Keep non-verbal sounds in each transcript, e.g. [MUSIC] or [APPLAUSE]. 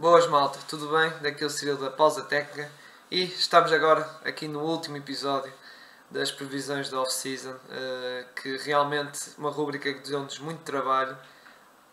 Boas malta, tudo bem? Daqui é da Pausa Técnica e estamos agora aqui no último episódio das previsões da off-season, uh, que realmente uma rubrica que deu-nos muito trabalho.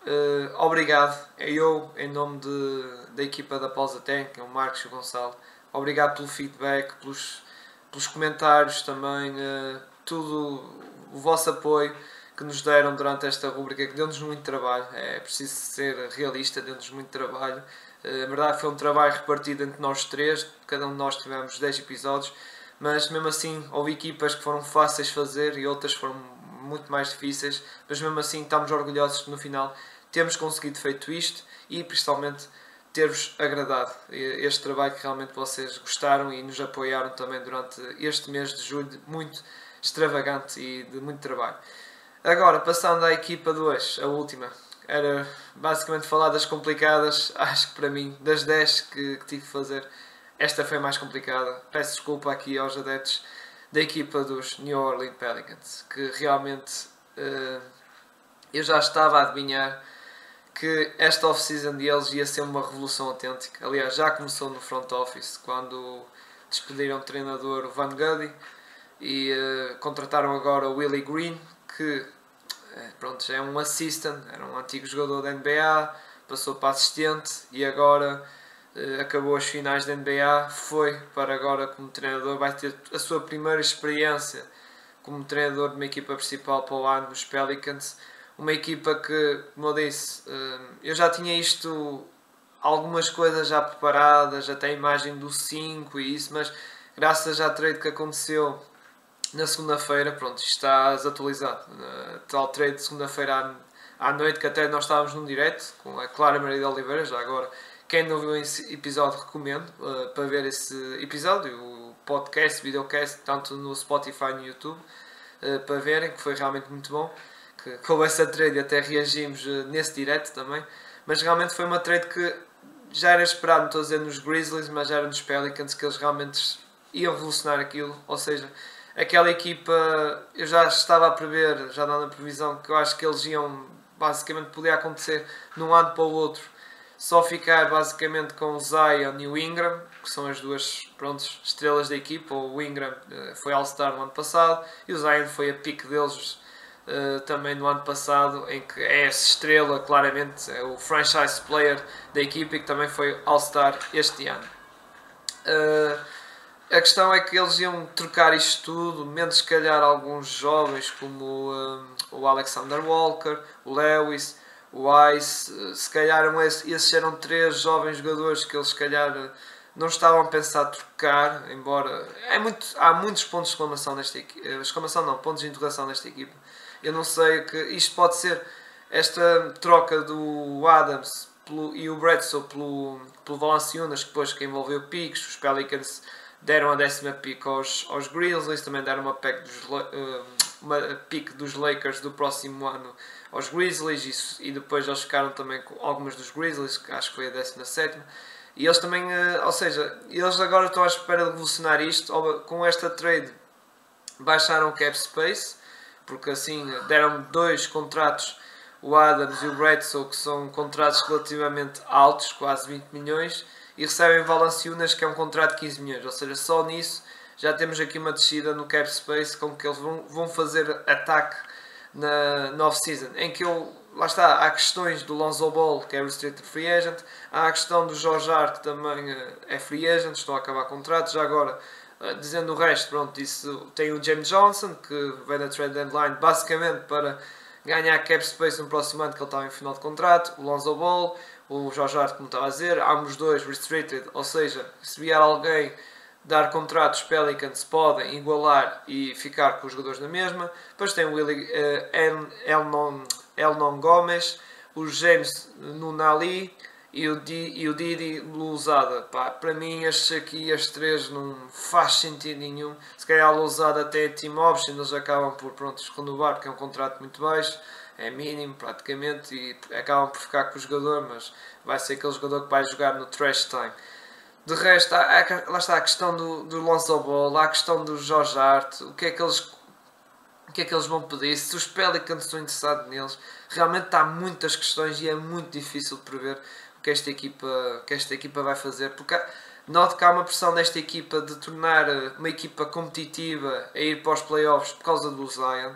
Uh, obrigado, eu, em nome de, da equipa da Pausa Técnica, o Marcos e o Gonçalo, obrigado pelo feedback, pelos, pelos comentários também, uh, tudo o vosso apoio que nos deram durante esta rubrica, que deu-nos muito trabalho, é preciso ser realista, deu-nos muito trabalho. Eh, a verdade foi um trabalho repartido entre nós três, cada um de nós tivemos 10 episódios, mas mesmo assim houve equipas que foram fáceis de fazer e outras foram muito mais difíceis, mas mesmo assim estamos orgulhosos que no final temos conseguido feito isto e principalmente ter-vos agradado este trabalho que realmente vocês gostaram e nos apoiaram também durante este mês de julho, muito extravagante e de muito trabalho. Agora, passando à equipa 2, a última, era basicamente falar das complicadas, [LAUGHS] acho que para mim, das 10 que, que tive que fazer, esta foi mais complicada. Peço desculpa aqui aos adeptos da equipa dos New Orleans Pelicans, que realmente uh, eu já estava a adivinhar que esta off-season deles ia ser uma revolução autêntica. Aliás, já começou no front office, quando despediram o treinador Van Gundy e uh, contrataram agora o Willie Green, que é, pronto, é um assistant, era um antigo jogador da NBA, passou para assistente e agora uh, acabou as finais da NBA, foi para agora como treinador, vai ter a sua primeira experiência como treinador de uma equipa principal para o ano, os Pelicans, uma equipa que, como eu disse, uh, eu já tinha isto algumas coisas já preparadas, até a imagem do 5 e isso, mas graças à trade que aconteceu na segunda-feira, pronto, está desatualizado. Uh, tal trade de segunda-feira à, à noite, que até nós estávamos num direto com a Clara Maria de Oliveira, já agora. Quem não viu esse episódio, recomendo uh, para ver esse episódio, o podcast, videocast, tanto no Spotify e no YouTube, uh, para verem, que foi realmente muito bom. Que, [LAUGHS] com essa trade até reagimos uh, nesse direto também. Mas realmente foi uma trade que já era esperado, não estou a dizer nos Grizzlies, mas já era nos Pelicans, que eles realmente iam revolucionar aquilo. Ou seja, aquela equipa, eu já estava a prever, já dando a previsão, que eu acho que eles iam, basicamente, podia acontecer de um ano para o outro, só ficar basicamente com o Zion e o Ingram, que são as duas estrelas da equipa. O Ingram uh, foi All-Star no ano passado e o Zion foi a pique deles uh, também no ano passado, em que é essa estrela, claramente, é o franchise player da equipa e que também foi All-Star este ano. Uh, a questão é que eles iam trocar isto tudo, menos se calhar alguns jovens como um, o Alexander Walker, o Lewis, o Ice, se calhar esses eram três jovens jogadores que eles se calhar não estavam a pensar trocar, embora é muito, há muitos pontos de exclamação nesta equipa, eh, exclamação não, pontos de interrogação nesta equipa. Eu não sei que isto pode ser esta troca do Adams pelo, e o Bradsoe pelo, pelo Valanciunas, depois que envolveu Picos, os Pelicans deram a décima pick aos, aos Grizzlies, também deram uma pick dos, uh, uma pick dos Lakers do próximo ano aos Grizzlies e, e depois eles ficaram também com algumas dos Grizzlies, que acho que foi a 17 e eles também, uh, ou seja, eles agora estão à espera de revolucionar isto com esta trade baixaram o cap space porque assim deram dois contratos o Adams e o Bradsoe que são contratos relativamente altos, quase 20 milhões e recebem Valanciunas, que é um contrato de 15 milhões. Ou seja, só nisso já temos aqui uma descida no cap space com que eles vão, vão fazer ataque na, na off-season. Em que eu, lá está, há questões do Lonzo Ball, que é restricted free agent, há a questão do Jorge Hart, que também eh, é free agent, estão a acabar contratos. Já agora, eh, dizendo o resto, pronto, isso tem o James Johnson, que vem da trade deadline basicamente para ganhar cap space no próximo ano, que ele está em final de contrato, o Lonzo Ball o Jorge Hart, como estava a dizer, ambos dois restricted, ou seja, se vier alguém dar contratos, Pelicans podem igualar e ficar com os jogadores na mesma. Depois tem o Willie uh, Elnon, Elnon Gomes, o James Nunali e o, Di, Didi Lousada. Pá, para mim, estes aqui, estes três, não faz sentido nenhum. Se calhar a Lousada até é team option, eles acabam por pronto, renovar, porque é um contrato muito baixo é mínimo praticamente e acabam por ficar com o jogador, mas vai ser aquele jogador que vai jogar no trash time. De resto, há, há, lá está a questão do, do Lonzo Ball, há a questão do Jorge Hart, o que é que eles, o que é que eles vão pedir, se os Pelicans estão interessados neles. Realmente há muitas questões e é muito difícil prever que esta equipa, que esta equipa vai fazer, porque noto que há uma pressão nesta equipa de tornar uma equipa competitiva a ir para os playoffs por causa do Zion,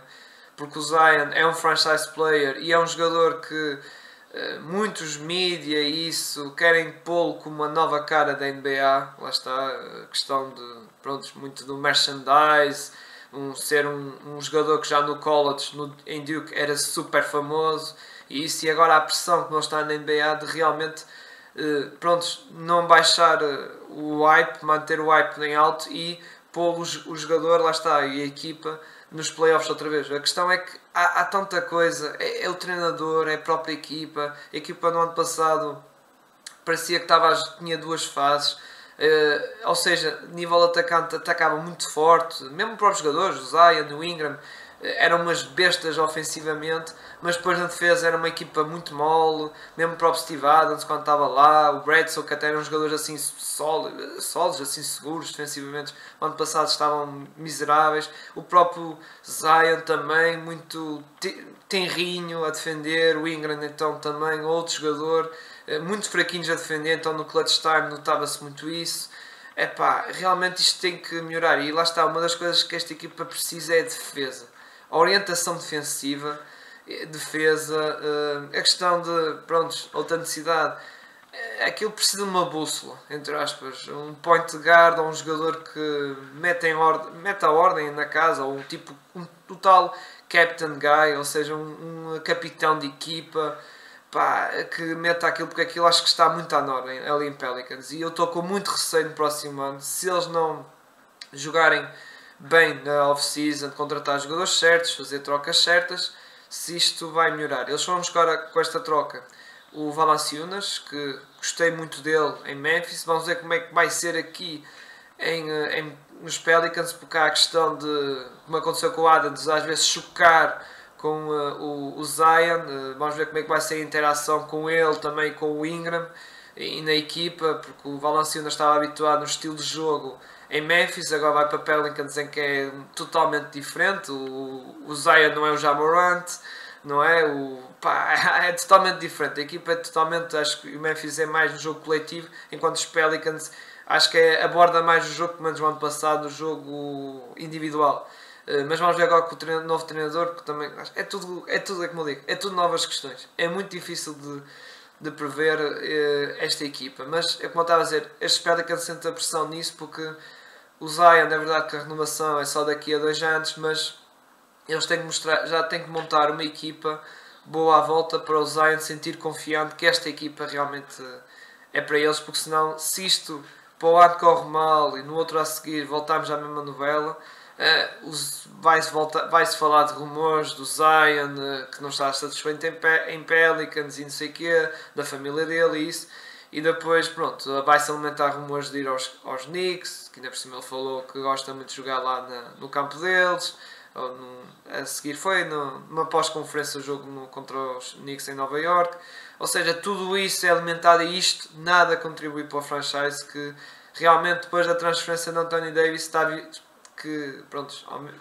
porque o Zion é um franchise player e é um jogador que uh, muitos mídia e isso querem pô-lo como uma nova cara da NBA, lá está a questão de, pronto, muito do merchandise, um, ser um, um jogador que já no college, no, em Duke, era super famoso, e isso, e agora a pressão que não está na NBA de realmente uh, prontos, não baixar uh, o hype, manter o hype em alto e pôr o, o jogador, lá está, e a equipa nos playoffs outra vez. A questão é que há, há tanta coisa, é, é, o treinador, é a própria equipa, a equipa no ano passado parecia que estava, tinha duas fases. Uh, ou seja, nível atacante atacava muito forte, mesmo para os jogadores, o Zion, o Ingram, eram umas bestas ofensivamente, mas depois na defesa era uma equipa muito mole, mesmo para o Steve Adams quando estava lá, o Bradson que até eram jogadores assim sólidos, sólidos, assim seguros defensivamente, no ano passado estavam miseráveis, o próprio Zion também, muito tenrinho a defender, o Ingram então também, outro jogador, eh, muito fraquinhos a defender, então no clutch time notava-se muito isso. É pá, realmente isto tem que melhorar. E lá está, uma das coisas que esta equipa precisa é defesa. A orientação defensiva, eh, defesa, eh, a questão de, pronto, autenticidade. Aquilo precisa de uma bússola, entre aspas. Um point guard ou um jogador que mete, em ordem, mete a ordem na casa, ou um tipo, um total captain guy, ou seja, um, um capitão de equipa pá, que meta aquilo, porque aquilo acho que está muito à nora ali em Pelicans. E eu estou com muito receio no próximo ano. Se eles não jogarem bem na off-season, contratar jogadores certos, fazer trocas certas, se isto vai melhorar. Eles foram buscar com esta troca o Valanciunas, que gostei muito dele em Memphis. Vamos ver como é que vai ser aqui em, eh, em, nos Pelicans, porque há a questão de, como aconteceu com o Adams, às vezes chocar com uh, o, o Zion. Uh, vamos ver como é que vai ser a interação com ele, também com o Ingram e na equipa, porque o Valanciunas estava habituado no estilo de jogo em Memphis, agora vai para Pelicans em que é totalmente diferente. O, o Zion não é o Jamorant, não é? O, pá, [LAUGHS] é totalmente diferente. A equipa é totalmente, acho que o Memphis é mais no jogo coletivo, enquanto os Pelicans acho que é, aborda mais o jogo, pelo menos o ano passado, o jogo individual. Eh, mas vamos ver agora com o novo treinador, que também é tudo, é tudo, é como eu digo, é tudo novas questões. É muito difícil de, de prever uh, esta equipa. Mas é como eu estava a dizer, este Pelicans sente a pressão nisso porque o Zion, é verdade que a renovação é só daqui a dois anos, mas eles têm que mostrar, já têm que montar uma equipa boa à volta para o Zion sentir confiante que esta equipa realmente é para eles, porque senão, se isto para o ano corre mal e no outro a seguir voltarmos à mesma novela Uh, vai-se vai falar de rumores do Zion uh, que não está satisfeito em Pelicans e não sei o quê, da família dele e isso. E depois, pronto, vai-se alimentar rumores de ir aos, aos Knicks, que ainda por cima ele falou que gosta muito de jogar lá na, no campo deles. No, a seguir foi no, numa pós-conferência o jogo no, contra os Knicks em Nova York. Ou seja, tudo isso é alimentado e isto nada contribui para o franchise que realmente depois da transferência de Anthony Davis está que, pronto,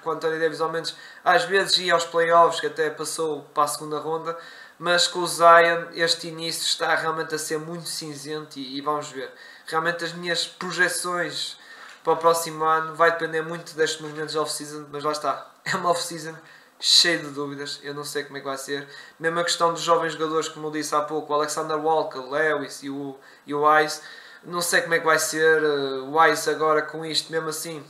com António Davis ao menos às vezes ia aos playoffs, que até passou para a segunda ronda, mas com o Zion este início está realmente a ser muito cinzento e, e vamos ver. Realmente as minhas projeções para o próximo ano vai depender muito destes movimentos de off-season, mas lá está, é uma off-season cheia de dúvidas, eu não sei como é que vai ser. Mesmo a questão dos jovens jogadores, como eu disse há pouco, o Alexander Walker, o Lewis e o, e o Wise, não sei como é que vai ser. O Wise agora com isto, mesmo assim,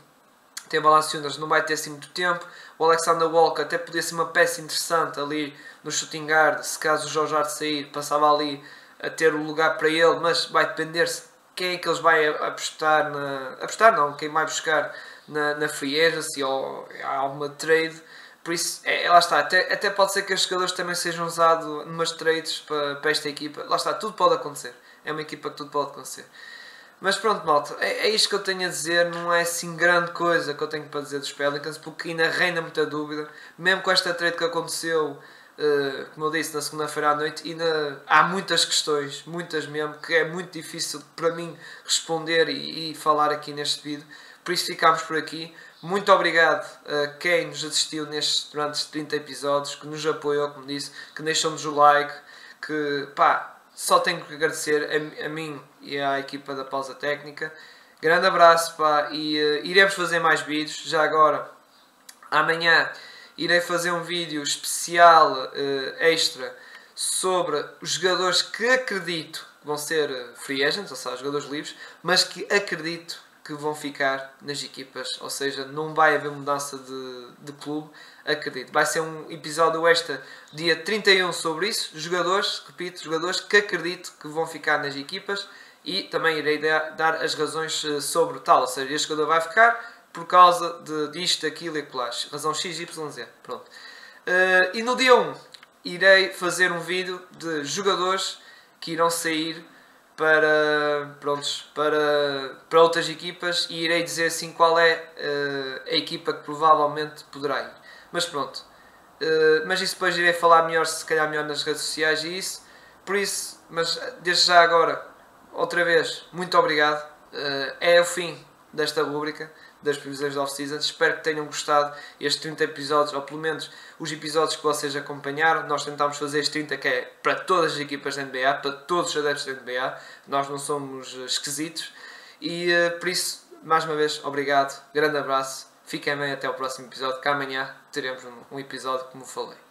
tem Valanciunas, não vai ter assim muito tempo. O Alexander Walker até podia ser uma peça interessante ali no shooting guard, se caso o Jorge Hart sair, passava ali a ter o lugar para ele, mas vai depender se quem é que eles vai apostar na. apostar não, quem vai buscar na, na free agency ou alguma trade. Por isso, é, lá está, até, até pode ser que os jogadores também sejam usados numas trades para, para esta equipa. Lá está, tudo pode acontecer. É uma equipa que tudo pode acontecer. Mas pronto, malta, é, é isto que eu tenho a dizer, não é assim grande coisa que eu tenho para dizer dos Pelicans, porque ainda reina muita dúvida, mesmo com esta trade que aconteceu, uh, como eu disse, na segunda-feira à noite, ainda há muitas questões, muitas mesmo, que é muito difícil para mim responder e, e falar aqui neste vídeo, por isso ficamos por aqui. Muito obrigado a quem nos assistiu nestes, durante estes 30 episódios, que nos apoiou, como disse, que deixou-nos o like, que pá, só tenho que agradecer a, a mim e à equipa da pausa técnica. Grande abraço pá, e uh, iremos fazer mais vídeos. Já agora, amanhã, irei fazer um vídeo especial uh, extra sobre os jogadores que acredito que vão ser free agents, ou seja, jogadores livres, mas que acredito que vão ficar nas equipas, ou seja, não vai haver mudança de, de clube, acredito. Vai ser um episódio extra dia 31 sobre isso, jogadores, repito, jogadores que acredito que vão ficar nas equipas e também irei dar as razões eh, sobre tal, ou seja, este jogador vai ficar por causa de disto, daquilo e aquilo, razão X, Y, Z, pronto. Uh, e no dia 1 irei fazer um vídeo de jogadores que irão sair para, prontos, para, para outras equipas e irei dizer assim qual é uh, a equipa que provavelmente poderá ir. Mas pronto, uh, mas isso depois irei falar melhor, se calhar melhor nas redes sociais e isso. Por isso, mas desde já agora, outra vez, muito obrigado. Uh, é o fim desta rúbrica das previsões da off-season. Espero que tenham gostado estes 30 episódios, ou pelo menos os episódios que vocês acompanharam. Nós tentámos fazer este 30 que é para todas as equipas da NBA, para todos os adeptos da NBA. Nós não somos eh, esquisitos. E uh, por isso, mais uma vez, obrigado, grande abraço. Fiquem bem até o próximo episódio, que amanhã teremos um episódio como falei.